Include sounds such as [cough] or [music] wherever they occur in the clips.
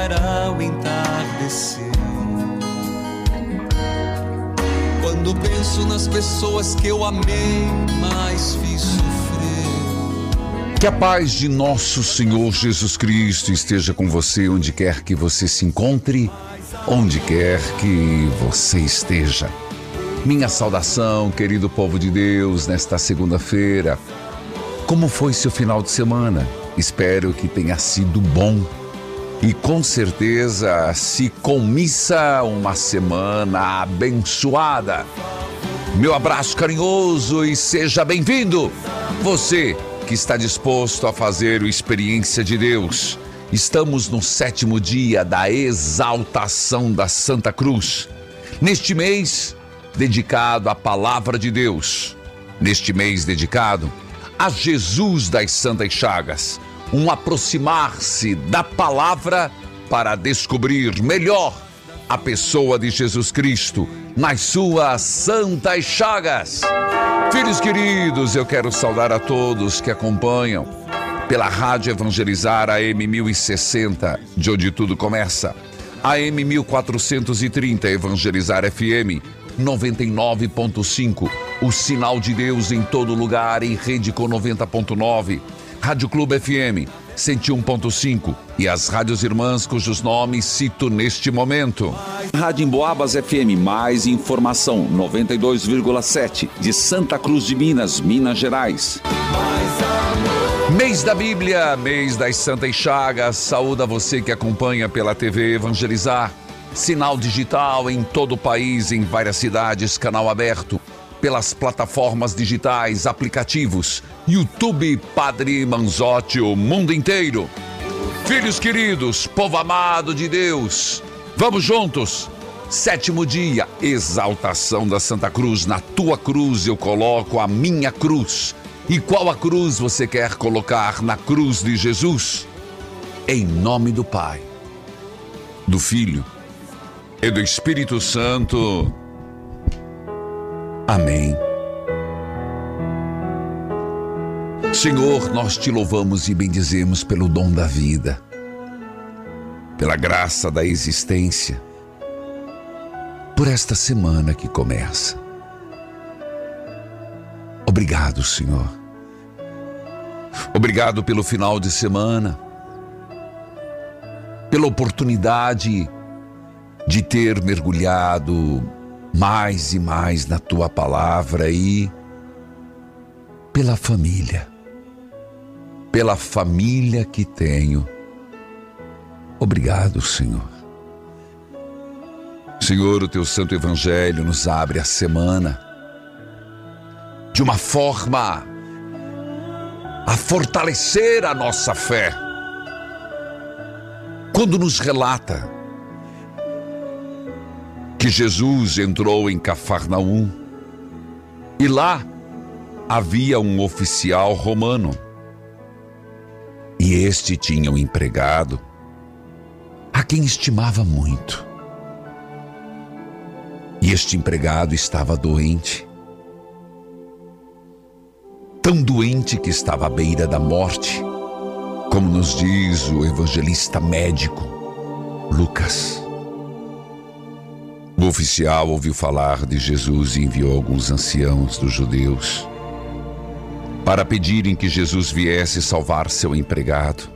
Chegará o entardecer. Quando penso nas pessoas que eu amei, mais fiz sofrer. Que a paz de nosso Senhor Jesus Cristo esteja com você onde quer que você se encontre, onde quer que você esteja. Minha saudação, querido povo de Deus, nesta segunda-feira. Como foi seu final de semana? Espero que tenha sido bom e com certeza se comissa uma semana abençoada. Meu abraço carinhoso e seja bem-vindo. Você que está disposto a fazer o experiência de Deus. Estamos no sétimo dia da exaltação da Santa Cruz. Neste mês dedicado à palavra de Deus. Neste mês dedicado a Jesus das Santas Chagas um aproximar-se da palavra para descobrir melhor a pessoa de Jesus Cristo nas suas santas chagas. Filhos queridos, eu quero saudar a todos que acompanham pela Rádio Evangelizar AM 1060, de onde tudo começa. AM 1430 Evangelizar FM 99.5, o sinal de Deus em todo lugar em rede com 90.9 Rádio Clube FM 101.5 e as rádios irmãs cujos nomes cito neste momento. Rádio Emboabas FM, mais informação 92,7 de Santa Cruz de Minas, Minas Gerais. Mês da Bíblia, mês das Santas Chagas. Saúde a você que acompanha pela TV Evangelizar. Sinal digital em todo o país, em várias cidades, canal aberto pelas plataformas digitais, aplicativos, YouTube Padre Manzotti, o mundo inteiro. Filhos queridos, povo amado de Deus, vamos juntos. Sétimo dia, exaltação da Santa Cruz. Na tua cruz eu coloco a minha cruz. E qual a cruz você quer colocar na cruz de Jesus? Em nome do Pai, do Filho e do Espírito Santo. Amém. Senhor, nós te louvamos e bendizemos pelo dom da vida, pela graça da existência, por esta semana que começa. Obrigado, Senhor. Obrigado pelo final de semana, pela oportunidade de ter mergulhado mais e mais na tua palavra e pela família, pela família que tenho. Obrigado, Senhor. Senhor, o teu santo evangelho nos abre a semana de uma forma a fortalecer a nossa fé. Quando nos relata que Jesus entrou em Cafarnaum e lá havia um oficial romano. E este tinha um empregado a quem estimava muito. E este empregado estava doente. tão doente que estava à beira da morte, como nos diz o evangelista médico Lucas. O oficial ouviu falar de Jesus e enviou alguns anciãos dos judeus para pedirem que Jesus viesse salvar seu empregado.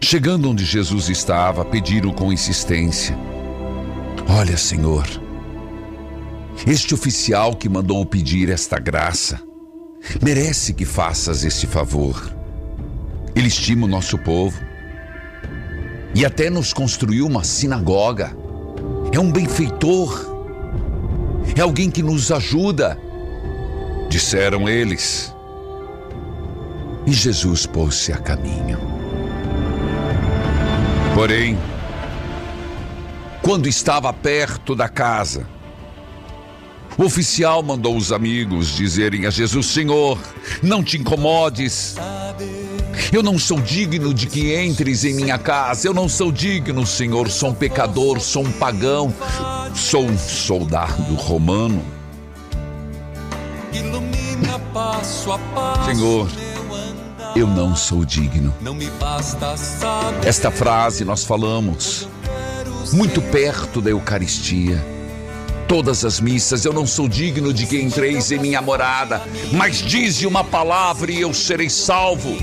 Chegando onde Jesus estava, pediram com insistência: Olha, Senhor, este oficial que mandou pedir esta graça merece que faças este favor. Ele estima o nosso povo e até nos construiu uma sinagoga. É um benfeitor. É alguém que nos ajuda, disseram eles. E Jesus pôs-se a caminho. Porém, quando estava perto da casa, o oficial mandou os amigos dizerem a Jesus: Senhor, não te incomodes. Eu não sou digno de que entres em minha casa. Eu não sou digno, Senhor. Sou um pecador, sou um pagão, sou um soldado romano. Senhor, eu não sou digno. Esta frase nós falamos muito perto da Eucaristia todas as missas. Eu não sou digno de que entreis em minha morada, mas dize uma palavra e eu serei salvo.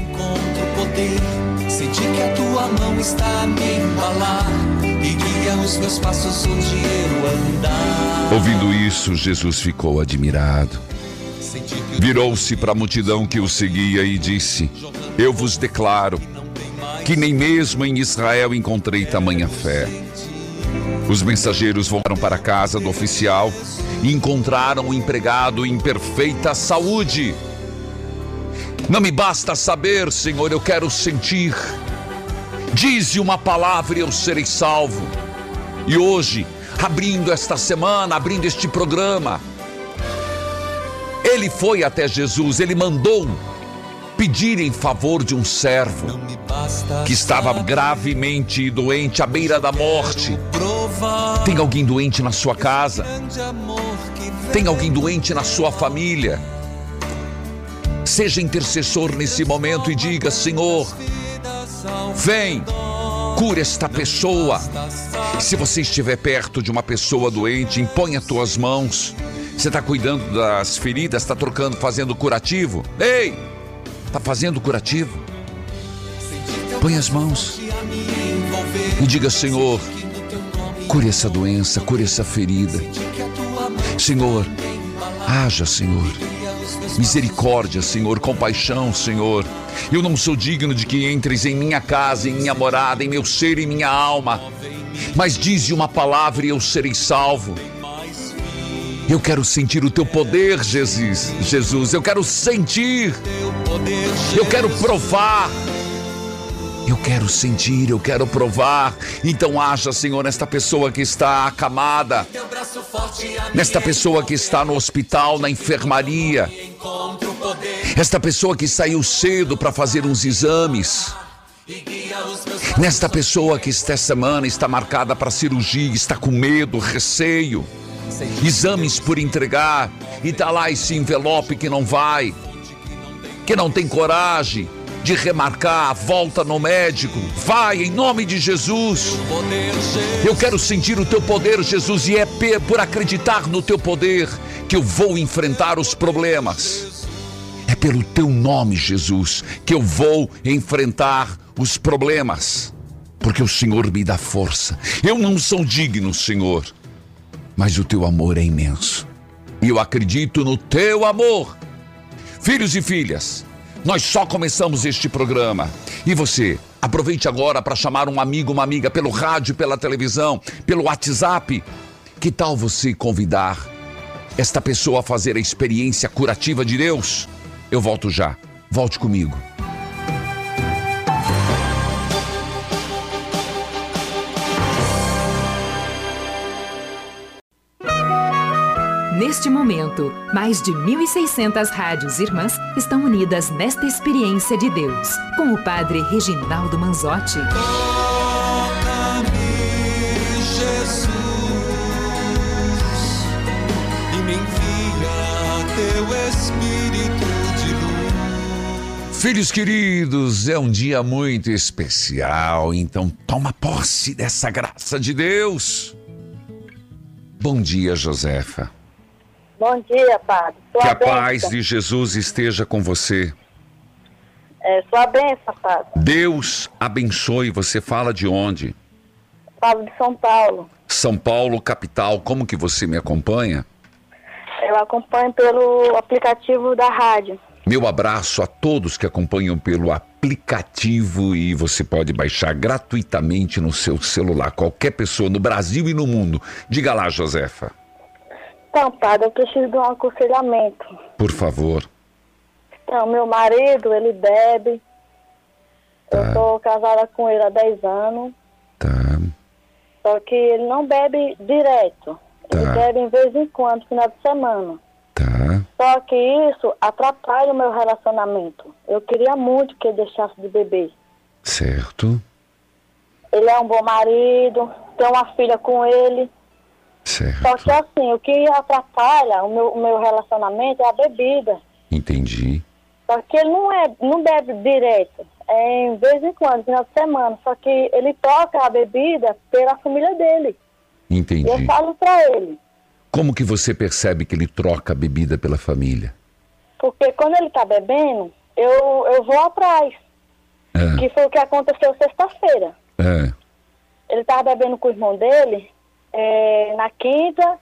Senti que a tua mão está a me embalar e guia os meus passos onde eu andar. Ouvindo isso, Jesus ficou admirado. Virou-se para a multidão que o seguia e disse: Eu vos declaro que nem mesmo em Israel encontrei tamanha fé. Os mensageiros voltaram para a casa do oficial e encontraram o empregado em perfeita saúde. Não me basta saber, Senhor, eu quero sentir. Dize uma palavra e eu serei salvo. E hoje, abrindo esta semana, abrindo este programa, ele foi até Jesus, ele mandou pedir em favor de um servo que estava gravemente doente, à beira da morte. Tem alguém doente na sua casa? Tem alguém doente na sua família? Seja intercessor nesse momento e diga: Senhor, vem, cura esta pessoa. Se você estiver perto de uma pessoa doente, impõe as tuas mãos. Você está cuidando das feridas, está trocando, fazendo curativo? Ei! Está fazendo curativo? Põe as mãos e diga: Senhor, cure essa doença, cure essa ferida. Senhor, haja, Senhor. Misericórdia, Senhor, compaixão, Senhor. Eu não sou digno de que entres em minha casa, em minha morada, em meu ser e minha alma. Mas dize uma palavra e eu serei salvo. Eu quero sentir o teu poder, Jesus. Jesus, eu quero sentir. Eu quero provar. Eu quero sentir, eu quero provar. Então haja, Senhor, nesta pessoa que está acamada, nesta pessoa que está no hospital, na enfermaria, esta pessoa que saiu cedo para fazer uns exames. Nesta pessoa que esta semana está marcada para cirurgia, está com medo, receio exames por entregar, e tá lá esse envelope que não vai, que não tem coragem de remarcar a volta no médico. Vai em nome de Jesus. Eu quero sentir o teu poder, Jesus, e é por acreditar no teu poder que eu vou enfrentar os problemas. É pelo teu nome, Jesus, que eu vou enfrentar os problemas. Porque o Senhor me dá força. Eu não sou digno, Senhor mas o teu amor é imenso. E eu acredito no teu amor. Filhos e filhas, nós só começamos este programa. E você, aproveite agora para chamar um amigo, uma amiga pelo rádio, pela televisão, pelo WhatsApp. Que tal você convidar esta pessoa a fazer a experiência curativa de Deus? Eu volto já. Volte comigo. Neste momento, mais de 1.600 rádios irmãs estão unidas nesta experiência de Deus, com o Padre Reginaldo Manzotti. Toca-me, Jesus, e me envia teu espírito de luz. Filhos queridos, é um dia muito especial, então toma posse dessa graça de Deus. Bom dia, Josefa. Bom dia, padre. Sua Que a bênção. paz de Jesus esteja com você. É, sua benção, padre. Deus abençoe. Você fala de onde? Falo de São Paulo. São Paulo, capital. Como que você me acompanha? Eu acompanho pelo aplicativo da rádio. Meu abraço a todos que acompanham pelo aplicativo e você pode baixar gratuitamente no seu celular. Qualquer pessoa no Brasil e no mundo. Diga lá, Josefa, Padre, eu preciso de um aconselhamento. por favor. Então, meu marido, ele bebe. Eu sou casada com ele há 10 anos. Tá, Só que ele não bebe direto. Ele Tá. bebe em vez em quando, final de semana. tá, Só que isso atrapalha o meu relacionamento. Eu queria muito que ele deixasse de beber. certo, Ele é um bom marido, tenho uma filha com ele. Só certo. que assim, o que atrapalha o meu, o meu relacionamento é a bebida. Entendi. Só que ele não, é, não bebe direto. É em vez em quando, final de semana. Só que ele toca a bebida pela família dele. E eu Entendi. falo pra ele. Como que você percebe que ele troca a bebida pela família? Porque quando ele tá bebendo, eu, eu vou atrás. É, Que foi o que aconteceu sexta-feira. é, Ele tava bebendo com o irmão dele é, na quinta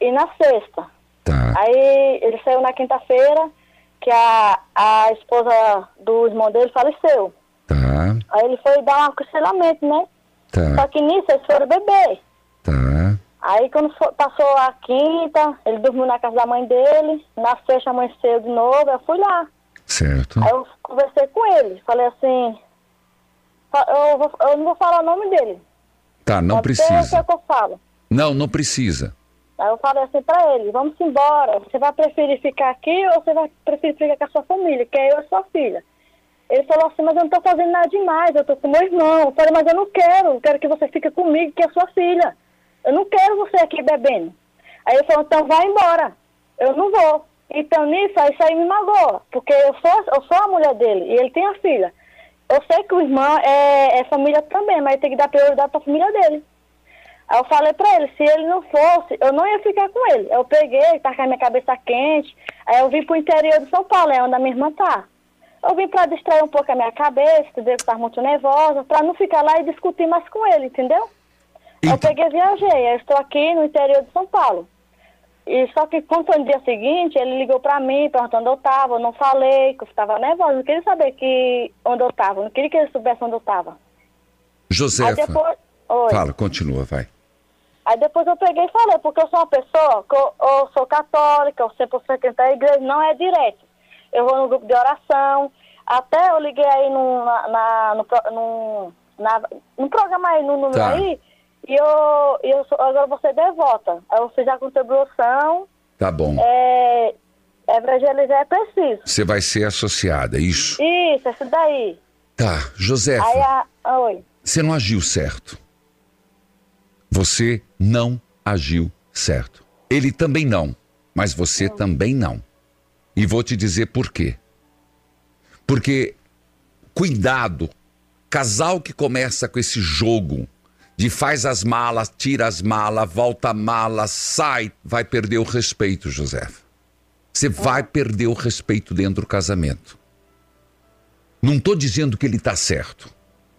e na sexta. tá, Aí ele saiu na quinta-feira, que a, a esposa do irmão dele faleceu. tá, Aí ele foi dar um aconselhamento, né? Só tá, que nisso eles foram beber. tá, Aí quando passou a quinta, ele dormiu na casa da mãe dele, na sexta amanheceu de novo, eu fui lá. certo, Aí eu conversei com ele, falei assim, eu, vou- eu não vou falar o nome dele. Tá, não Pode o precisa. que eu falo. Não, não precisa. Aí eu falei assim pra ele, vamos embora. Você vai preferir ficar aqui ou você vai preferir ficar com a sua família, que é eu e sua filha? Ele falou assim, mas eu não tô fazendo nada demais, eu tô com meu irmão. Eu falei, mas eu não quero, eu quero que você fique comigo, que é sua filha. Eu não quero você aqui bebendo. Aí ele falou, então vai embora. Eu não vou. Então nisso, aí isso aí me magoa, porque eu sou, eu sou a mulher dele e ele tem a filha. Eu sei que o irmão é, é família também, mas tem que dar prioridade pra família dele. Aí eu falei pra ele, se ele não fosse, eu não ia ficar com ele. Eu peguei, tá com a minha cabeça quente, aí eu vim pro interior de São Paulo, é onde a minha irmã tá. Eu vim pra distrair um pouco a minha cabeça, entendeu? Que eu tava muito nervosa, pra não ficar lá e discutir mais com ele, entendeu? Eu Então- peguei e viajei, eu estou aqui no interior de São Paulo. E só que quando foi no dia seguinte, ele ligou pra mim, perguntando onde eu tava, eu não falei, que eu estava nervosa, não queria saber que, onde eu tava, não queria que ele soubesse onde eu tava. Aí Josefa, depois... Oi. fala, continua, vai. Aí depois eu peguei e falei, porque eu sou uma pessoa, que eu, eu sou católica, eu sempre frequentar a igreja, não é direto. Eu vou no grupo de oração, até eu liguei aí no, na, na- no, no, na, programa aí, no número Tá. aí, e eu, eu sou, agora vou ser devota. Aí eu fiz a contribuição, Tá bom. é, evangelizar é preciso. Você vai ser associada, é isso? Isso, isso daí. Tá, Aí Josefa, a... Oi. você não agiu certo. Você não agiu certo. Ele também não, mas você também não. E vou te dizer por quê. Porque, cuidado, casal que começa com esse jogo de faz as malas, tira as malas, volta a mala, sai, vai perder o respeito, Josefa. Você vai perder o respeito dentro do casamento. Não estou dizendo que ele está certo.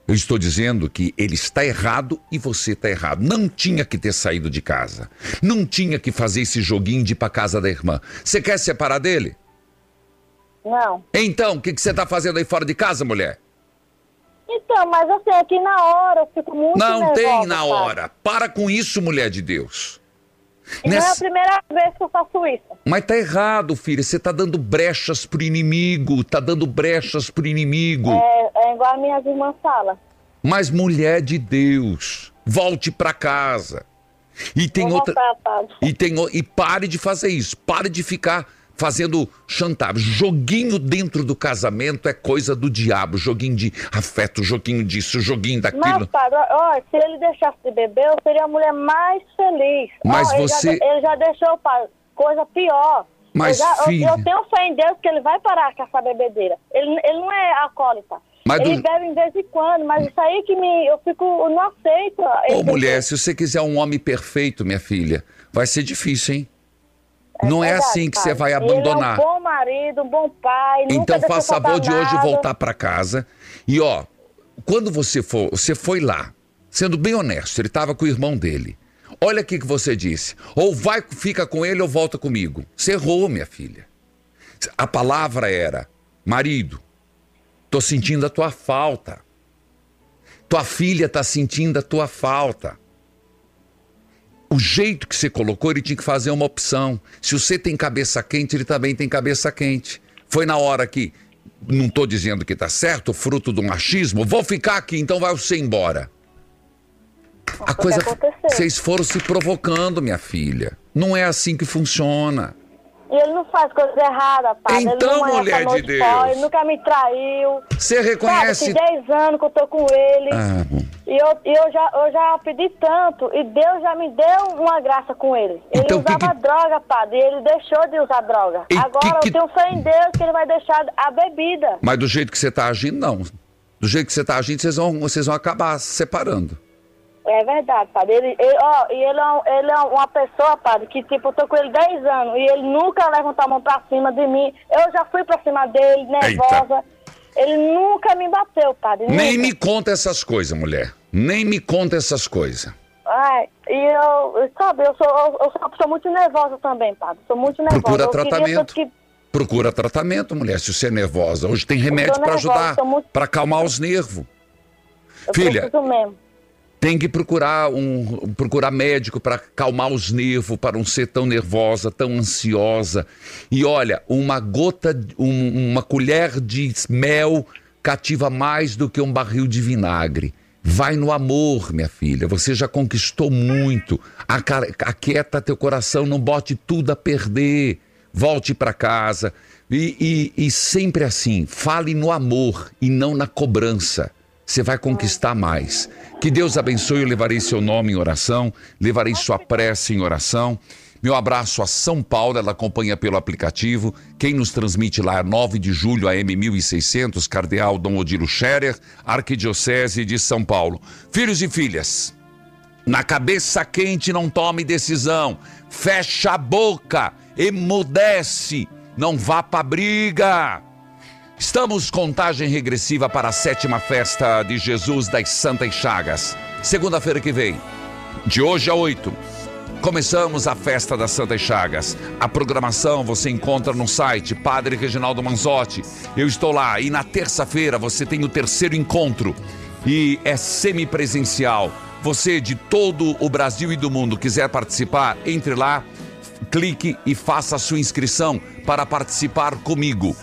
Eu estou dizendo que ele está errado e você está errado. Não tinha que ter saído de casa. Não tinha que fazer esse joguinho de ir para casa da irmã. Você quer separar dele? Não. Então, o que, que você está fazendo aí fora de casa, mulher? Então, mas assim, aqui na hora eu fico muito Não nervosa, tem na sabe? hora. Para com isso, mulher de Deus. E Não é a Nessa- primeira vez que eu faço isso. Mas tá errado, filha. Você tá dando brechas pro inimigo. Tá dando brechas pro inimigo. É, é igual a minhas irmãs falam. Mas mulher de Deus, volte pra casa. E tem Vou outra. voltar. E, tem, e pare de fazer isso. Pare de ficar fazendo chantagem. Joguinho dentro do casamento é coisa do diabo. Joguinho de afeto, joguinho disso, joguinho Mas, daquilo. padre, ó, se ele deixasse de beber, eu seria a mulher mais feliz. Mas Ó, ele já você- de- Ele já, deixou, padre, coisa pior. Mas, eu, já- eu- filha- eu tenho fé em Deus que ele vai parar com essa bebedeira. Ele, ele não é alcoólatra. Mas ele do- bebe em vez em quando, mas isso aí que me. Eu fico. Eu não aceito. Ô, mulher, se você quiser um homem perfeito, minha filha, vai ser difícil, hein? Não é assim que você vai abandonar. Ele é um bom marido, um bom pai. Então faça favor de hoje voltar para casa. E ó, quando você for, você foi lá, sendo bem honesto, ele estava com o irmão dele. Olha aqui que você disse. Ou vai, fica com ele ou volta comigo. Você errou, minha filha. A palavra era: marido, tô sentindo a tua falta. Tua filha tá sentindo a tua falta. O jeito que você colocou, ele tinha que fazer uma opção. Se você tem cabeça quente, ele também tem cabeça quente. Foi na hora que, não estou dizendo que tá certo, fruto do machismo, vou ficar aqui, então vai você embora. A coisa. Vocês foram se provocando, minha filha. Não é assim que funciona. E ele não faz coisa errada, pai. Então, ele não é mulher de Deus. noite, Ele nunca me traiu. Você Sabe, reconhece. tem 10 anos que eu tô com ele. Ah. E eu, e eu, já, eu já pedi tanto. E Deus já me deu uma graça com ele. Ele Então, usava que- droga, padre. E ele deixou de usar droga. E Agora que- eu tenho fé em Deus que ele vai deixar a bebida. Mas do jeito que você tá agindo, não. Do jeito que você tá agindo, vocês vão, vocês vão acabar se separando. É verdade, padre. Ele, ele- ó, e ele é, um- ele é uma pessoa, padre, que tipo, eu tô com ele 10 anos e ele nunca levantou a mão pra cima de mim. Eu já fui pra cima dele, nervosa. Ele nunca me bateu, padre. Nem nunca. me conta essas coisas, mulher. Nem me conta essas coisas. Ai, e eu, sabe, eu sou, eu, eu sou uma pessoa muito nervosa também, padre. Sou muito nervosa. Procura eu tratamento. que- Procura tratamento, mulher, se você é nervosa. Hoje tem remédio para ajudar, muito- para acalmar os nervos. eu Filha. mesmo. Tem que procurar um procurar médico para acalmar os nervos, para não ser tão nervosa, tão ansiosa. E olha, uma gota, um- uma colher de mel cativa mais do que um barril de vinagre. Vai no amor, minha filha. Você já conquistou muito. Aquieta teu coração, não bote tudo a perder. Volte para casa. E, e- e sempre assim, fale no amor e não na cobrança você vai conquistar mais. Que Deus abençoe, eu levarei seu nome em oração, levarei sua prece em oração. Meu abraço a São Paulo, ela acompanha pelo aplicativo. Quem nos transmite lá é 9 de julho, AM 1600, Cardeal Dom Odilo Scherer, Arquidiocese de São Paulo. Filhos e filhas, na cabeça quente não tome decisão. Fecha a boca, emudece, não vá pra briga. Estamos contagem regressiva para a sétima festa de Jesus das Santas Chagas. Segunda-feira que vem, de hoje a oito, começamos a festa das Santas Chagas. A programação você encontra no site Padre Reginaldo Manzotti. Eu estou lá e na terça-feira você tem o terceiro encontro e é semipresencial. Você de todo o Brasil e do mundo quiser participar, entre lá, clique e faça a sua inscrição para participar comigo.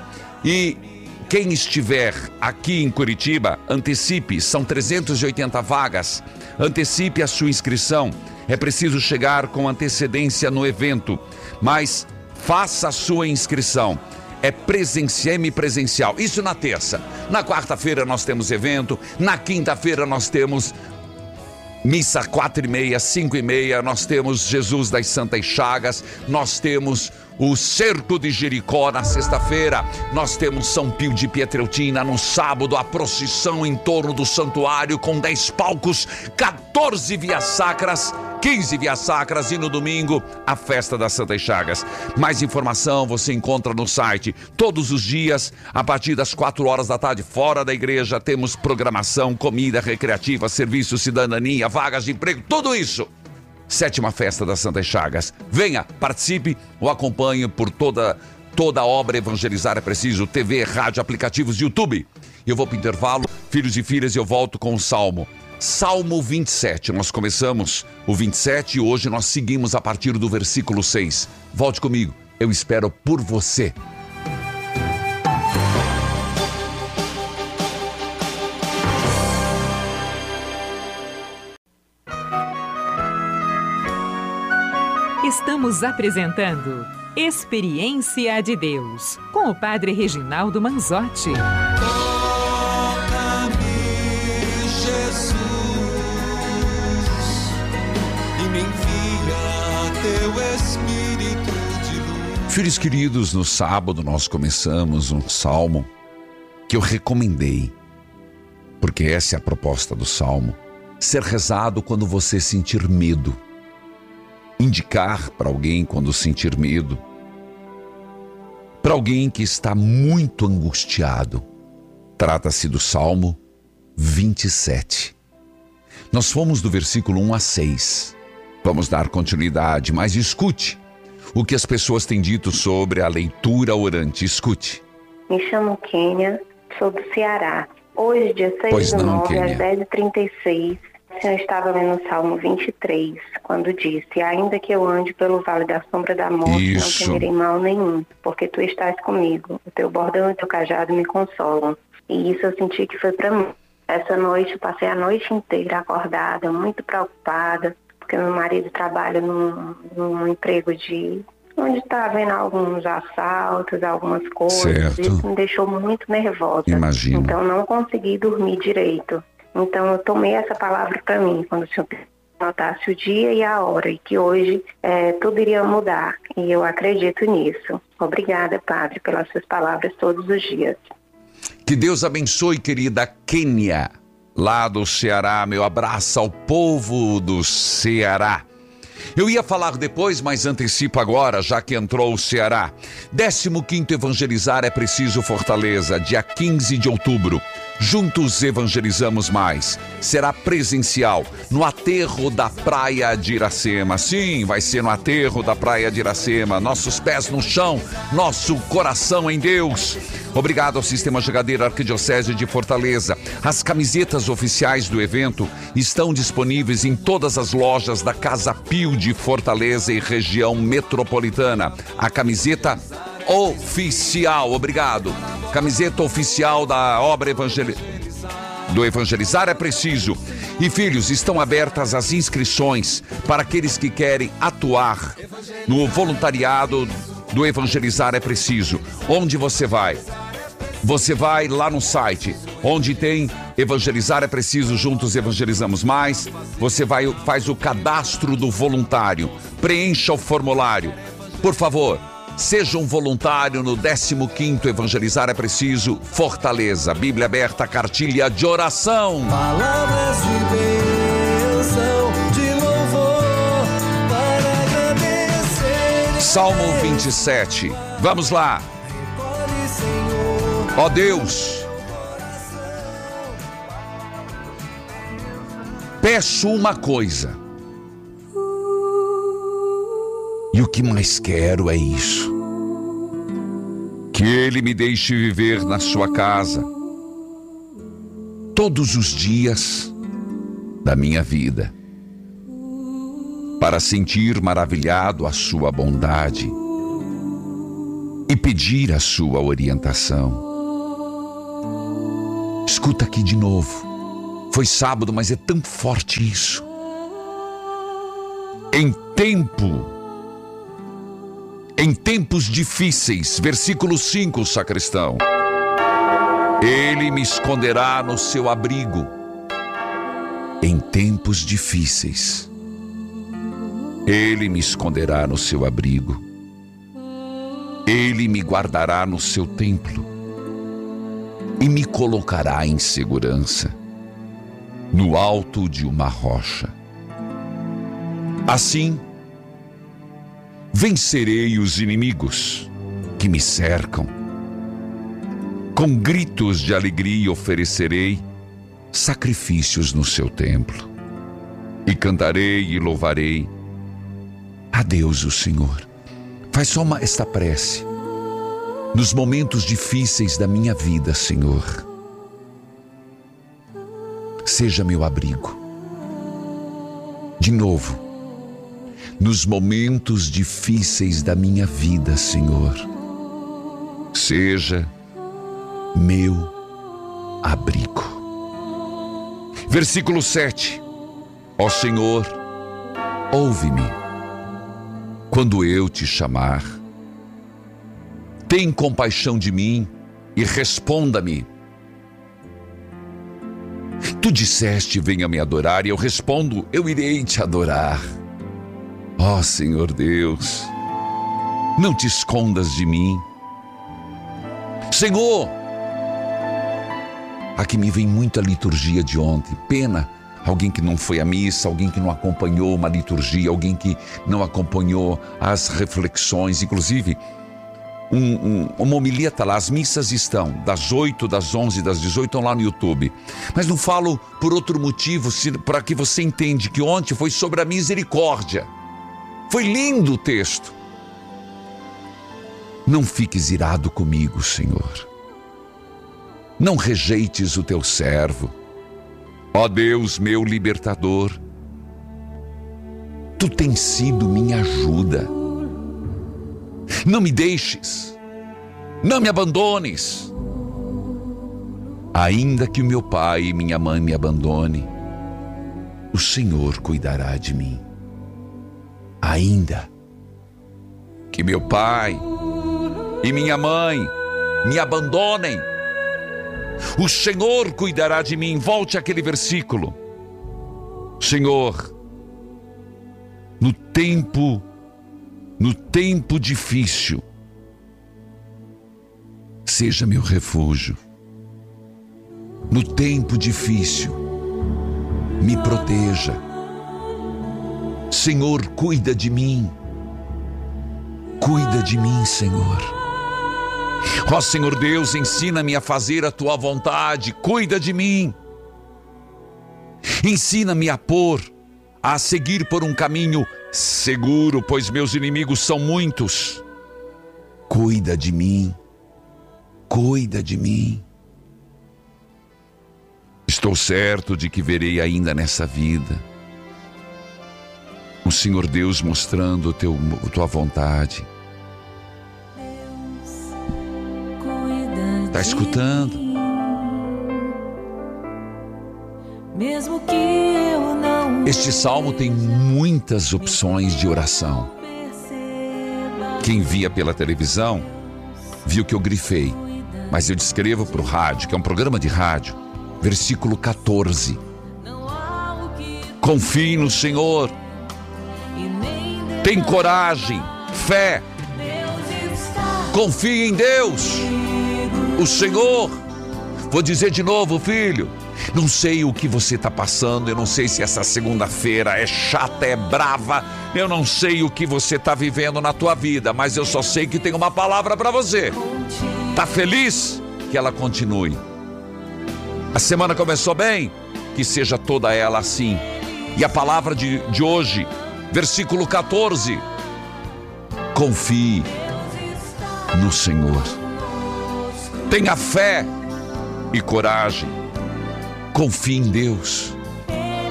E quem estiver aqui em Curitiba, antecipe, são 380 vagas. Antecipe a sua inscrição. É preciso chegar com antecedência no evento, mas faça a sua inscrição. É presencial, semipresencial. Isso na terça. Na quarta-feira nós temos evento. Na quinta-feira nós temos Missa quatro e meia, cinco e meia, nós temos Jesus das Santas Chagas, nós temos o Cerco de Jericó na sexta-feira, nós temos São Pio de Pietreutina no sábado, a procissão em torno do santuário com 10 palcos, 14 vias sacras, 15 vias sacras e no domingo a festa das Santas Chagas. Mais informação você encontra no site todos os dias, a partir das 4 horas da tarde, fora da igreja, temos programação, comida recreativa, serviço, cidadania, vagas de emprego, tudo isso. Sétima festa das Santas Chagas. Venha, participe ou acompanhe por toda toda a obra Evangelizar é Preciso, TV, rádio, aplicativos, YouTube. Eu vou para o intervalo, filhos e filhas, e eu volto com o Salmo. Salmo 27. Nós começamos o 27 e hoje nós seguimos a partir do versículo 6. Volte comigo, eu espero por você. Estamos apresentando Experiência de Deus com o Padre Reginaldo Manzotti. Toca-me, Jesus, e me envia teu Espírito de luz. Filhos queridos, no sábado nós começamos um salmo que eu recomendei, porque essa é a proposta do salmo. Ser rezado quando você sentir medo. Indicar para alguém quando sentir medo. Para alguém que está muito angustiado. Trata-se do Salmo 27. Nós fomos do versículo 1 a 6. Vamos dar continuidade, mas escute o que as pessoas têm dito sobre a leitura orante. Escute. Me chamo Kênia, sou do Ceará. Hoje, dia 6 Pois do não, 9, às Kênia. 10h36, Senhor estava lendo o Salmo 23, quando disse, ainda que eu ande pelo vale da sombra da morte, Isso. não temerei mal nenhum, porque Tu estás comigo, o Teu bordão e o Teu cajado me consolam. E isso eu senti que foi para mim. Essa noite, eu passei a noite inteira acordada, muito preocupada, porque meu marido trabalha num, num emprego de onde está havendo alguns assaltos, algumas coisas. Certo. Isso me deixou muito nervosa. Imagino. Então não consegui dormir direito. Então eu tomei essa palavra para mim quando o senhor notasse o dia e a hora e que hoje eh, tudo iria mudar. E eu acredito nisso. Obrigada, Padre, pelas suas palavras todos os dias. Que Deus abençoe, querida Quênia, lá do Ceará. Meu abraço ao povo do Ceará. Eu ia falar depois, mas antecipo agora, já que entrou o Ceará. 15 Evangelizar é Preciso Fortaleza, dia 15 de outubro. Juntos evangelizamos mais. Será presencial, no aterro da Praia de Iracema. Sim, vai ser no aterro da Praia de Iracema. Nossos pés no chão, nosso coração em Deus. Obrigado ao Sistema Jogadeiro Arquidiocese de Fortaleza. As camisetas oficiais do evento estão disponíveis em todas as lojas da Casa Pio de Fortaleza e região metropolitana. A camiseta oficial, obrigado. Camiseta oficial da obra evangeli... do Evangelizar é Preciso. E filhos, estão abertas as inscrições para aqueles que querem atuar no voluntariado do Evangelizar é Preciso. Onde você vai? Você vai lá no site, onde tem Evangelizar é Preciso, juntos evangelizamos mais. Você vai faz o cadastro do voluntário, preencha o formulário. Por favor, seja um voluntário no 15º Evangelizar é Preciso, Fortaleza. Bíblia aberta, cartilha de oração. Palavras de bênção, de louvor, para agradecer. Salmo 27. Vamos lá. Ó Deus, peço uma coisa. E o que mais quero é isso. Que Ele me deixe viver na sua casa todos os dias da minha vida, para sentir maravilhado a sua bondade e pedir a sua orientação. Escuta aqui de novo. Foi sábado, mas é tão forte isso. Em tempo, em tempos difíceis, versículo 5, sacristão. Ele me esconderá no seu abrigo. Em tempos difíceis, ele me esconderá no seu abrigo. Ele me guardará no seu templo e me colocará em segurança no alto de uma rocha. Assim, vencerei os inimigos que me cercam. Com gritos de alegria oferecerei sacrifícios no seu templo e cantarei e louvarei a Deus o Senhor. Faz só uma, esta prece. Nos momentos difíceis da minha vida, Senhor, seja meu abrigo. De novo, nos momentos difíceis da minha vida, Senhor, seja meu abrigo. Versículo 7. Ó Senhor, ouve-me quando eu te chamar. Tem compaixão de mim e responda-me. Tu disseste: Venha me adorar, e eu respondo: Eu irei te adorar. Ó Senhor Deus, Não te escondas de mim. Senhor, aqui me vem muita liturgia de ontem. Pena alguém que não foi à missa, alguém que não acompanhou uma liturgia, alguém que não acompanhou as reflexões, inclusive um, um, uma homilia está lá, as missas estão, das 8, das 11, das 18, estão lá no YouTube. Mas não falo por outro motivo, para que você entende que ontem foi sobre a misericórdia. Foi lindo o texto. Não fiques irado comigo, Senhor. Não rejeites o teu servo. Ó Deus, meu libertador. Tu tens sido minha ajuda. Não me deixes. Não me abandones. Ainda que o meu pai e minha mãe me abandone, o Senhor cuidará de mim. Ainda que meu pai e minha mãe me abandonem, o Senhor cuidará de mim. Volte aquele versículo. Senhor, no tempo, no tempo difícil, seja meu refúgio. No tempo difícil, me proteja. Senhor, cuida de mim. Cuida de mim, Senhor. Ó Senhor Deus, ensina-me a fazer a tua vontade, cuida de mim. Ensina-me a pôr, a seguir por um caminho seguro, pois meus inimigos são muitos. Cuida de mim, cuida de mim. Estou certo de que verei ainda nessa vida o Senhor Deus mostrando teu, a tua vontade Está escutando? Mesmo que eu não Este salmo tem muitas opções de oração. Quem via pela televisão viu que eu grifei, mas eu descrevo para o rádio, que é um programa de rádio, versículo 14. Confie no Senhor, tem coragem, fé, confie em Deus o Senhor. Vou dizer de novo, filho. Não sei o que você está passando, eu não sei se essa segunda-feira é chata, é brava, eu não sei o que você está vivendo na tua vida, mas eu só sei que tem uma palavra para você. Tá feliz? Que ela continue. A semana começou bem? Que seja toda ela assim. E a palavra de, de hoje, versículo 14: confie no Senhor. Tenha fé e coragem. Confie em Deus,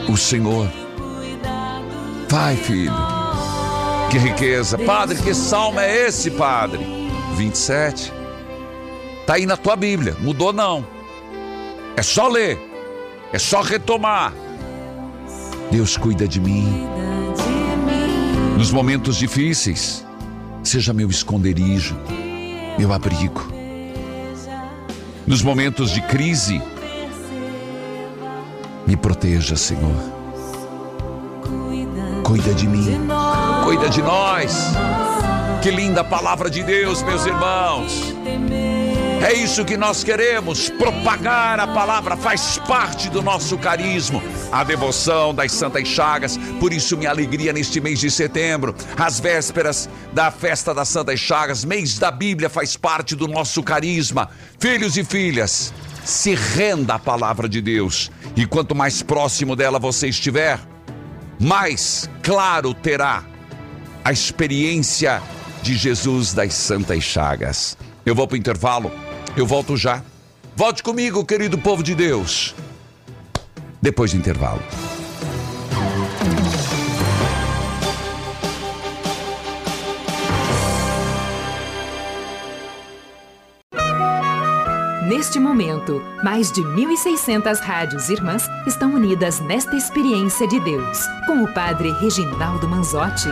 o Senhor. Vai, filho. Que riqueza. Padre, que salmo é esse, Padre? 27. Está aí na tua Bíblia. Mudou não. É só ler. É só retomar. Deus cuida de mim. Nos momentos difíceis, seja meu esconderijo, meu abrigo nos momentos de crise. Me proteja, Senhor. Cuida de mim. Cuida de nós. Que linda palavra de Deus, meus irmãos. É isso que nós queremos, propagar a palavra, faz parte do nosso carisma, a devoção das Santas Chagas. Por isso, minha alegria neste mês de setembro, às vésperas da festa das Santas Chagas, mês da Bíblia, faz parte do nosso carisma. Filhos e filhas, se renda à palavra de Deus, e quanto mais próximo dela você estiver, mais claro terá a experiência de Jesus das Santas Chagas. Eu vou para o intervalo. Eu volto já. Volte comigo, querido povo de Deus. Depois do intervalo. Neste momento, mais de 1.600 rádios irmãs estão unidas nesta experiência de Deus, com o Padre Reginaldo Manzotti.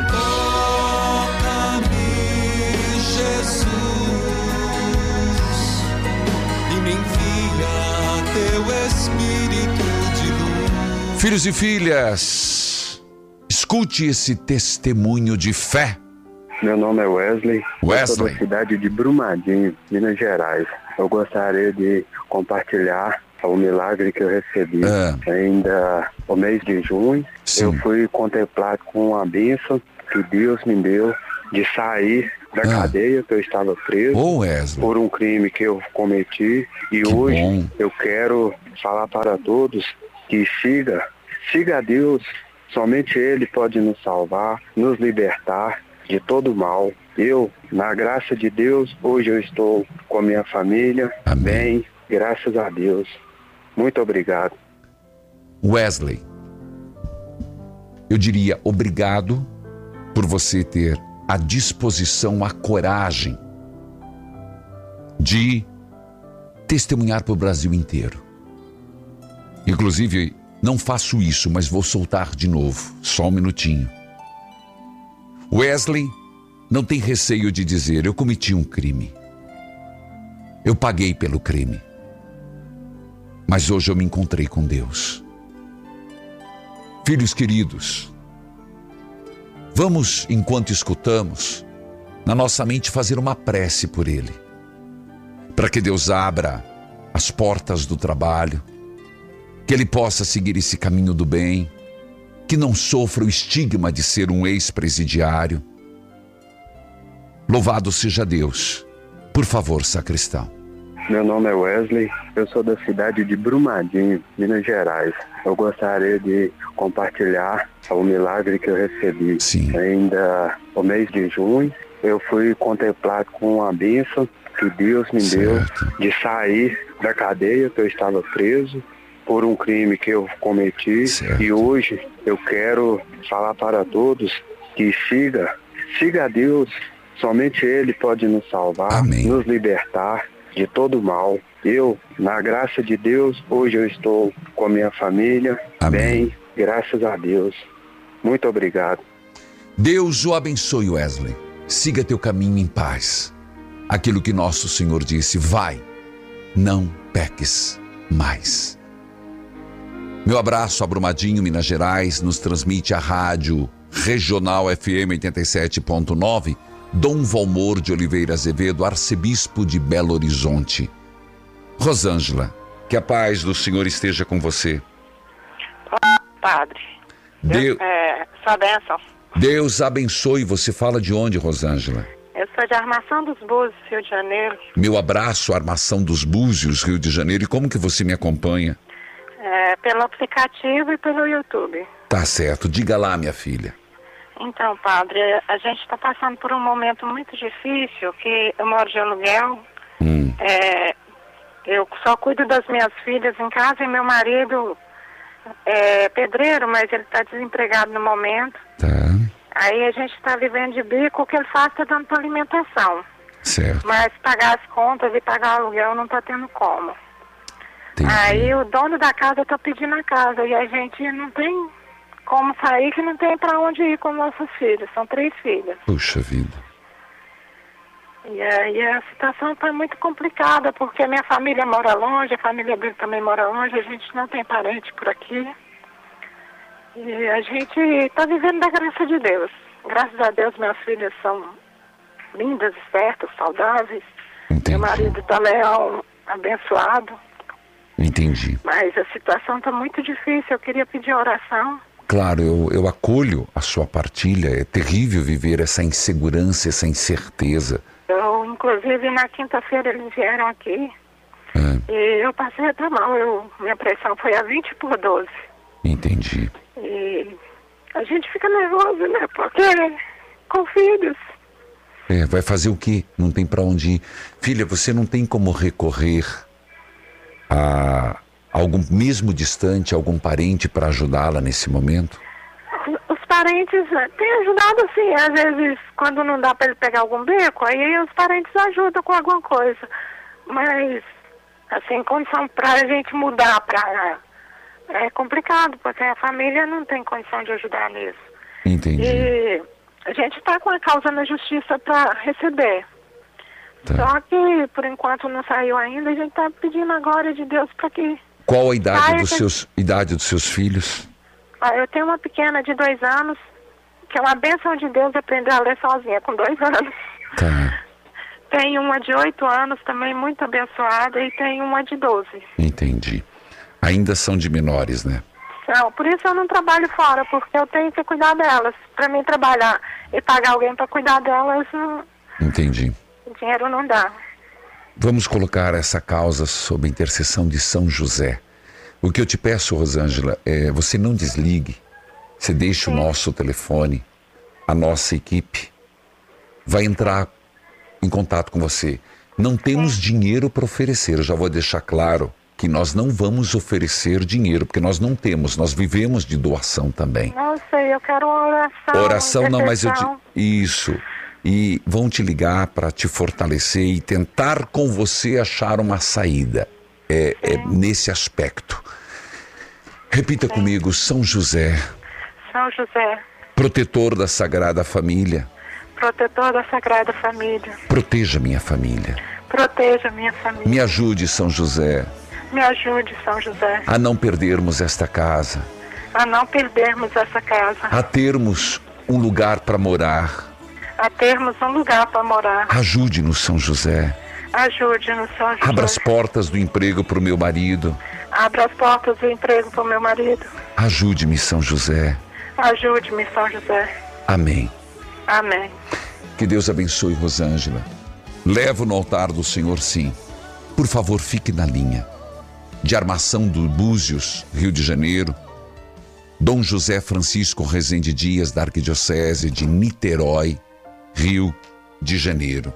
Filhos e filhas, escute esse testemunho de fé Meu nome é Wesley. Wesley. Eu sou da cidade de Brumadinho, Minas Gerais. Eu gostaria de compartilhar o milagre que eu recebi É. ainda no mês de junho. Sim. Eu fui contemplado com a bênção que Deus me deu de sair da Ah. cadeia que eu estava preso Wesley, por um crime que eu cometi e Que hoje bom. eu quero falar para todos que siga, siga a Deus. Somente Ele pode nos salvar, nos libertar de todo mal. Eu, na graça de Deus, hoje eu estou com a minha família, Amém. bem, graças a Deus. Muito obrigado. Wesley, eu diria obrigado por você ter a disposição, a coragem de testemunhar para o Brasil inteiro. Inclusive, não faço isso, mas vou soltar de novo, só um minutinho. Wesley não tem receio de dizer: eu cometi um crime. Eu paguei pelo crime. Mas hoje eu me encontrei com Deus. Filhos queridos, vamos, enquanto escutamos, na nossa mente fazer uma prece por Ele, para que Deus abra as portas do trabalho, que Ele possa seguir esse caminho do bem, que não sofra o estigma de ser um ex-presidiário. Louvado seja Deus. Por favor, sacristão. Meu nome é Wesley, eu sou da cidade de Brumadinho, Minas Gerais. Eu gostaria de compartilhar o milagre que eu recebi Sim. ainda no mês de junho. Eu fui contemplado com a bênção que Deus me deu Certo. de sair da cadeia que eu estava preso por um crime que eu cometi. Certo. E hoje eu quero falar para todos que siga, siga a Deus. Somente Ele pode nos salvar, Amém. nos libertar de todo mal. Eu, na graça de Deus, hoje eu estou com a minha família, Amém. bem, graças a Deus. Muito obrigado. Deus o abençoe, Wesley. Siga teu caminho em paz. Aquilo que nosso Senhor disse: vai, não peques mais. Meu abraço a Brumadinho, Minas Gerais, nos transmite a rádio Regional FM 87.9, Dom Valmor de Oliveira Azevedo, arcebispo de Belo Horizonte. Rosângela, que a paz do Senhor esteja com você. Padre. Deu- É, sua bênção. Deus abençoe. Você fala de onde, Rosângela? Eu sou de Armação dos Búzios, Rio de Janeiro. Meu abraço, Armação dos Búzios, Rio de Janeiro. E como que você me acompanha? É, pelo aplicativo e pelo YouTube. Tá certo. Diga lá, minha filha. Então, padre, a gente está passando por um momento muito difícil, que eu moro de aluguel. Hum, É, eu só cuido das minhas filhas em casa e meu marido é pedreiro, mas ele está desempregado no momento. tá. Aí a gente está vivendo de bico, o que ele faz está dando para alimentação. Certo. Mas pagar as contas e pagar o aluguel não está tendo como. Entendi. Aí o dono da casa tá pedindo a casa e a gente não tem como sair, que não tem para onde ir com nossos filhos. São três filhas. Puxa vida. E aí a situação tá muito complicada, porque minha família mora longe, a família dele também mora longe, a gente não tem parente por aqui. E a gente está vivendo da graça de Deus. Graças a Deus minhas filhas são lindas, espertas, saudáveis. Entendi. Meu marido tá leão, abençoado. Entendi. Mas a situação está muito difícil. Eu queria pedir oração. Claro, eu, eu acolho a sua partilha. É terrível viver essa insegurança, essa incerteza. Eu, inclusive, na quinta-feira eles vieram aqui É, e eu passei até mal. Eu, minha pressão foi a 20 por 12. entendi. E a gente fica nervoso, né? Porque com filhos. É, vai fazer o quê? Não tem pra onde ir. Filha, você não tem como recorrer a algum, mesmo distante, algum parente para ajudá-la nesse momento? Os parentes têm ajudado, sim. Às vezes, quando não dá para ele pegar algum beco, aí os parentes ajudam com alguma coisa. Mas, assim, condição para a gente mudar para. É complicado, porque a família não tem condição de ajudar nisso. Entendi. E a gente está com a causa na justiça para receber. Tá. Só que, por enquanto, não saiu ainda. A gente está pedindo agora de Deus para que. Qual a idade Ah, dos eu- seus idade dos seus filhos? Ah, eu tenho uma pequena de dois anos que é uma benção de Deus aprender a ler sozinha com dois [laughs] anos. Tá, Tem uma de oito anos também muito abençoada e tem uma de 12. entendi. Ainda são de menores, né? Não, por isso eu não trabalho fora, porque eu tenho que cuidar delas. Para mim trabalhar e pagar alguém para cuidar delas, Entendi. Dinheiro não dá. Vamos colocar essa causa sob intercessão de São José. O que eu te peço, Rosângela, é você não desligue. Você deixe o nosso telefone, a nossa equipe vai entrar em contato com você. Não temos dinheiro para oferecer, eu já vou deixar claro que nós não vamos oferecer dinheiro, porque nós não temos, nós vivemos de doação também. Não sei, eu quero uma oração. Oração não, mas eu. Isso. E vão te ligar para te fortalecer e tentar com você achar uma saída. É, é nesse aspecto. Repita comigo, São José, São José, protetor da Sagrada Família, protetor da Sagrada Família, proteja minha família. proteja minha família. Me ajude, São José, Me ajude, São José, a não perdermos esta casa, a não perdermos essa casa, a termos um lugar para morar. A termos um lugar para morar. Ajude-nos, São José. Ajude-nos, São José. Abra as portas do emprego para o meu marido. Abra as portas do emprego para o meu marido. Ajude-me, São José. Ajude-me, São José. Amém. Amém. Que Deus abençoe Rosângela. Levo no altar do Senhor, sim. Por favor, fique na linha. De Armação do Búzios, Rio de Janeiro. Dom José Francisco Rezende Dias, da Arquidiocese de Niterói, Rio de Janeiro.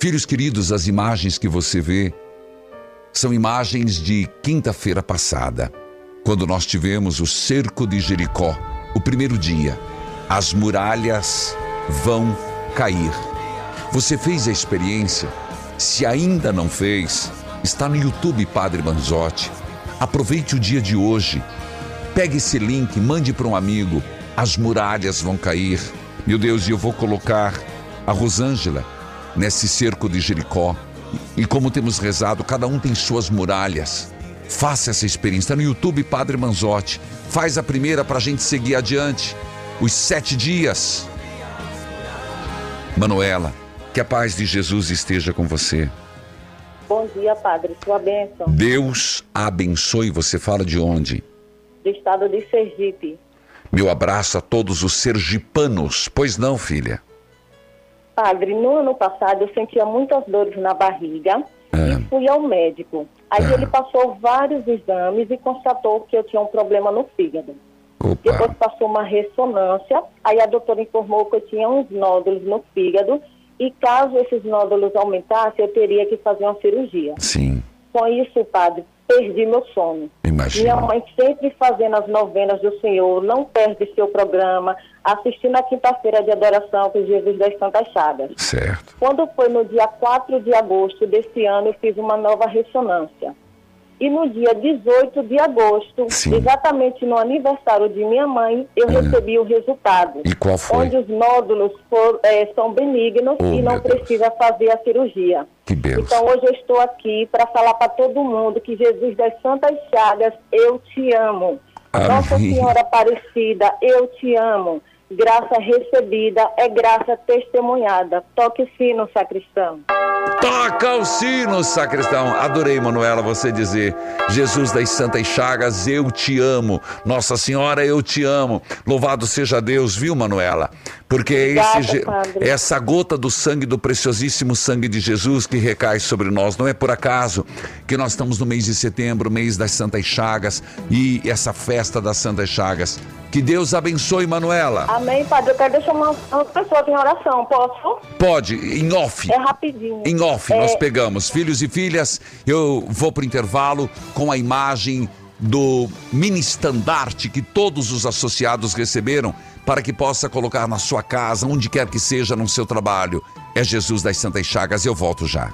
Filhos queridos, as imagens que você vê são imagens de quinta-feira passada, quando nós tivemos o cerco de Jericó, o primeiro dia. As muralhas vão cair. Você fez a experiência? Se ainda não fez, está no YouTube Padre Manzotti. Aproveite o dia de hoje. Pegue esse link, mande para um amigo. As muralhas vão cair. Meu Deus, e eu vou colocar a Rosângela nesse cerco de Jericó. E como temos rezado, cada um tem suas muralhas. Faça essa experiência. Está no YouTube Padre Manzotti. Faz a primeira para a gente seguir adiante. Os sete dias. Manuela, que a paz de Jesus esteja com você. Bom dia, Padre. Sua bênção. Deus abençoe. Você fala de onde? Do estado de Sergipe. Meu abraço a todos os sergipanos. Pois não, filha? Padre, no ano passado eu sentia muitas dores na barriga É. e fui ao médico. Aí Ah. ele passou vários exames e constatou que eu tinha um problema no fígado. Depois Opa, passou uma ressonância, aí a doutora informou que eu tinha uns nódulos no fígado e caso esses nódulos aumentassem, eu teria que fazer uma cirurgia. sim, Com isso, padre, perdi meu sono. Minha imagino. mãe sempre fazendo as novenas do Senhor, não perde seu programa, assistindo a quinta-feira de adoração com Jesus das Santas Chagas. Certo. Quando foi no dia 4 de agosto desse ano, eu fiz uma nova ressonância. E no dia 18 de agosto, Sim. exatamente no aniversário de minha mãe, eu É. recebi o resultado. E qual foi? Onde os nódulos for- eh, são benignos Oh, e não meu Deus. precisa fazer a cirurgia. Que benção. Então hoje eu estou aqui para falar para todo mundo que Jesus das Santas Chagas, eu te amo. Amém. Nossa Senhora Aparecida, eu te amo. Graça recebida é graça testemunhada. Toque o sino, sacristão. Toca o sino, sacristão. Adorei, Manuela, você dizer: Jesus das Santas Chagas, eu te amo. Nossa Senhora, eu te amo. Louvado seja Deus, viu, Manuela? Porque é esse, Obrigada, essa gota do sangue, do preciosíssimo sangue de Jesus que recai sobre nós. Não é por acaso que nós estamos no mês de setembro, mês das Santas Chagas, e essa festa das Santas Chagas. Que Deus abençoe, Manuela. Amém, Padre. Eu quero deixar uma, uma pessoa em oração, posso? Pode, em off. É rapidinho. Em off, É, nós pegamos. Filhos e filhas, eu vou para o intervalo com a imagem do mini estandarte que todos os associados receberam para que possa colocar na sua casa, onde quer que seja, no seu trabalho. É Jesus das Santas Chagas. Eu volto já.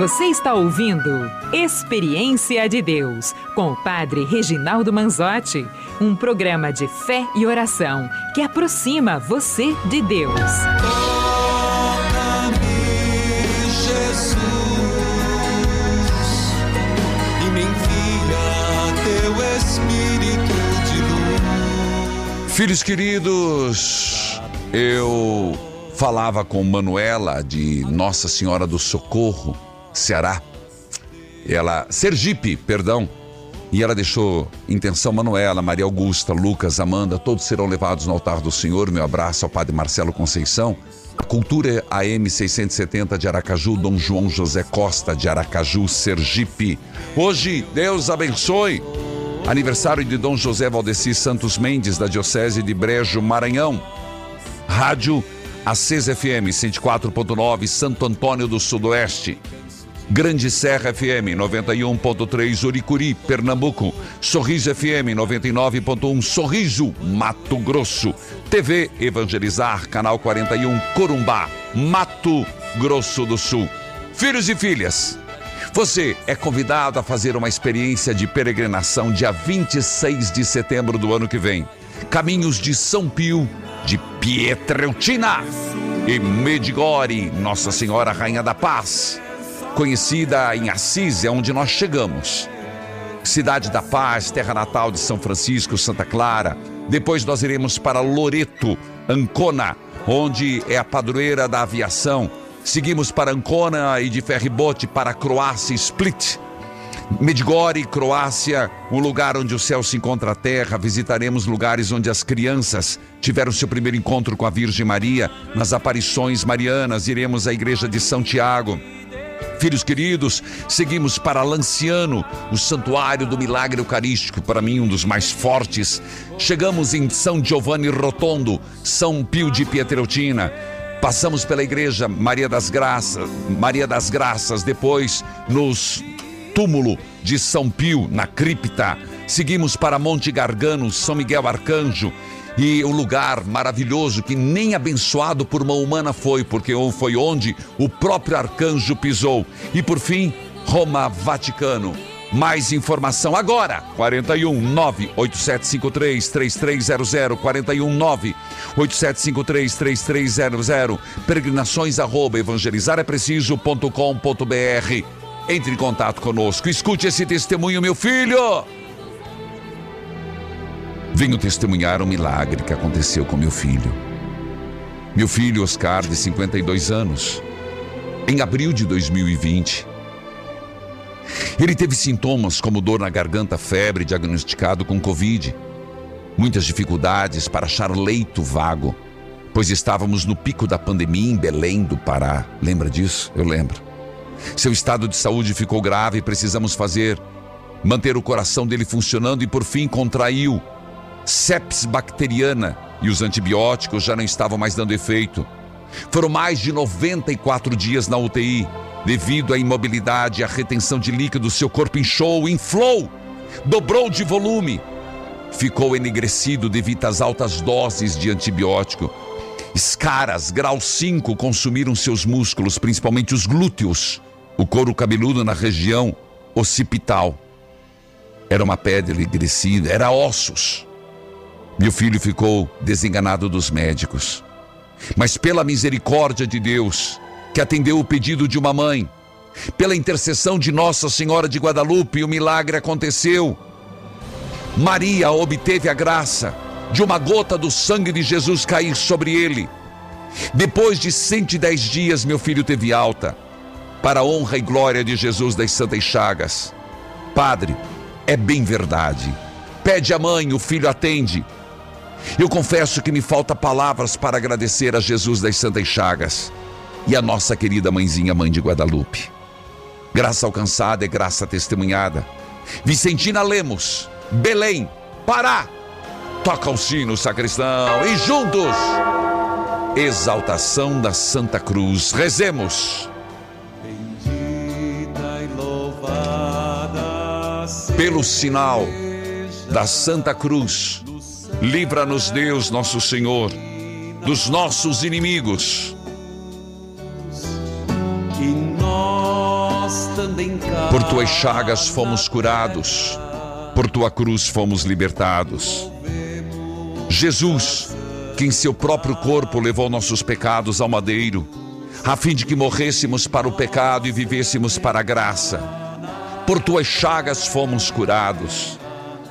Você está ouvindo Experiência de Deus com o Padre Reginaldo Manzotti, um programa de fé e oração que aproxima você de Deus. Filhos queridos, eu falava com Manuela de Nossa Senhora do Socorro, Ceará. Ela, Sergipe, perdão. E ela deixou intenção Manuela, Maria Augusta, Lucas, Amanda, todos serão levados no altar do Senhor. Meu abraço ao Padre Marcelo Conceição. A Cultura AM 670 de Aracaju, Dom João José Costa de Aracaju, Sergipe. Hoje, Deus abençoe. Aniversário de Dom José Valdeci Santos Mendes, da Diocese de Brejo, Maranhão. Rádio Acesa FM 104.9, Santo Antônio do Sudoeste. Grande Serra FM 91.3 Uricuri, Pernambuco. Sorriso FM 99.1 Sorriso, Mato Grosso. TV Evangelizar, canal 41 Corumbá, Mato Grosso do Sul. Filhos e filhas, você é convidado a fazer uma experiência de peregrinação dia 26 de setembro do ano que vem. Caminhos de São Pio, de Pietreutina e Medigore, Nossa Senhora Rainha da Paz conhecida em Assis, é onde nós chegamos. Cidade da Paz, terra natal de São Francisco, Santa Clara. Depois nós iremos para Loreto, Ancona, onde é a padroeira da aviação. Seguimos para Ancona e de ferribote para Croácia, Split. Medjugorje, Croácia, um lugar onde o céu se encontra a terra. Visitaremos lugares onde as crianças tiveram seu primeiro encontro com a Virgem Maria, nas aparições marianas. Iremos à igreja de São Tiago. Filhos queridos, seguimos para Lanciano, o santuário do milagre eucarístico, para mim um dos mais fortes. Chegamos em São Giovanni Rotondo, São Pio de Pietreutina. Passamos pela igreja Maria das Graças, Maria das Graças, depois nos túmulo de São Pio, na cripta. Seguimos para Monte Gargano, São Miguel Arcanjo, e o lugar maravilhoso que nem abençoado por uma humana foi, porque foi onde o próprio arcanjo pisou. E por fim, Roma, Vaticano. Mais informação agora. 41 98753 3300 41 98753 3300 peregrinações arroba evangelizarepreciso.com.br Entre em contato conosco. Escute esse testemunho, meu filho. Venho testemunhar um milagre que aconteceu com meu filho. Meu filho Oscar, de 52 anos, em abril de 2020. Ele teve sintomas como dor na garganta, febre, diagnosticado com Covid. Muitas dificuldades para achar leito vago, pois estávamos no pico da pandemia em Belém do Pará. Lembra disso? Eu lembro. Seu estado de saúde ficou grave e precisamos fazer manter o coração dele funcionando e por fim contraiu sepsis bacteriana e os antibióticos já não estavam mais dando efeito. Foram mais de 94 dias na UTI. Devido à imobilidade e à retenção de líquido, seu corpo inchou, inflou, dobrou de volume. Ficou enegrecido devido às altas doses de antibiótico. Escaras, grau 5, consumiram seus músculos, principalmente os glúteos, o couro cabeludo na região occipital. Era uma pedra enegrecida, era ossos. Meu filho ficou desenganado dos médicos. Mas pela misericórdia de Deus, que atendeu o pedido de uma mãe, pela intercessão de Nossa Senhora de Guadalupe, o milagre aconteceu. Maria obteve a graça de uma gota do sangue de Jesus cair sobre ele. Depois de 110 dias, meu filho teve alta, para a honra e glória de Jesus das Santas Chagas. Padre, é bem verdade. Pede a mãe, o filho atende. Eu confesso que me falta palavras para agradecer a Jesus das Santas Chagas e a nossa querida mãezinha Mãe de Guadalupe. Graça alcançada é graça testemunhada. Vicentina Lemos, Belém, Pará. Toca o sino, sacristão, e juntos, exaltação da Santa Cruz. Rezemos. Pelo sinal da Santa Cruz Livra-nos, Deus, nosso Senhor, dos nossos inimigos. Por tuas chagas fomos curados, por tua cruz fomos libertados. Jesus, que em seu próprio corpo levou nossos pecados ao madeiro, a fim de que morrêssemos para o pecado e vivêssemos para a graça. Por tuas chagas fomos curados.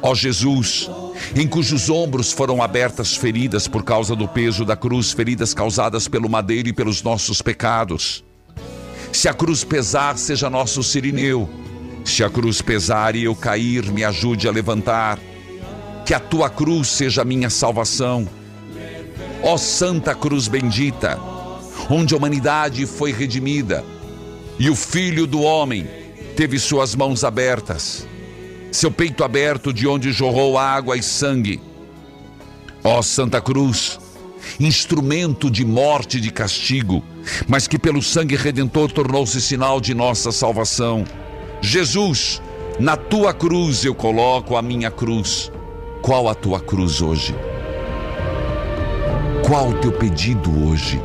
Ó Jesus, em cujos ombros foram abertas feridas por causa do peso da cruz, feridas causadas pelo madeiro e pelos nossos pecados. Se a cruz pesar, seja nosso sirineu. Se a cruz pesar e eu cair, me ajude a levantar. Que a tua cruz seja a minha salvação. Ó Santa Cruz bendita, onde a humanidade foi redimida e o Filho do Homem teve suas mãos abertas seu peito aberto de onde jorrou água e sangue. Ó Santa Cruz, instrumento de morte e de castigo, mas que pelo sangue redentor tornou-se sinal de nossa salvação. Jesus, na tua cruz eu coloco a minha cruz. Qual a tua cruz hoje? Qual o teu pedido hoje?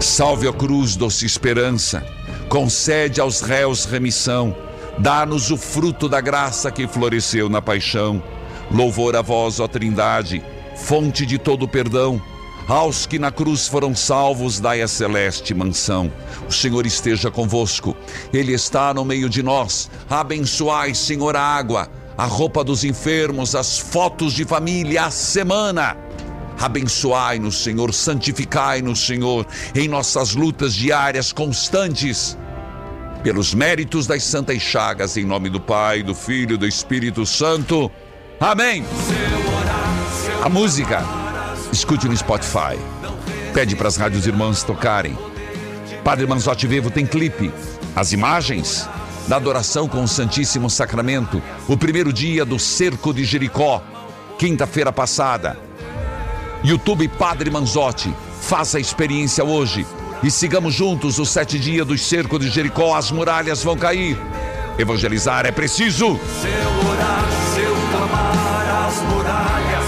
Salve a cruz, doce esperança, concede aos réus remissão Dá-nos o fruto da graça que floresceu na paixão. Louvor a vós, ó Trindade, fonte de todo perdão. Aos que na cruz foram salvos, dai a celeste mansão. O Senhor esteja convosco, Ele está no meio de nós. Abençoai, Senhor, a água, a roupa dos enfermos, as fotos de família, a semana. Abençoai-nos, Senhor, santificai-nos, Senhor, em nossas lutas diárias constantes pelos méritos das santas chagas, em nome do Pai, do Filho e do Espírito Santo. Amém. A música, escute no Spotify. Pede para as rádios irmãs tocarem. Padre Manzotti Vivo tem clipe. As imagens da adoração com o Santíssimo Sacramento. O primeiro dia do Cerco de Jericó, quinta-feira passada. YouTube Padre Manzotti. Faça a experiência hoje e sigamos juntos os sete dias do cerco de Jericó, as muralhas vão cair. Evangelizar é preciso. Seu orar, seu clamar, as muralhas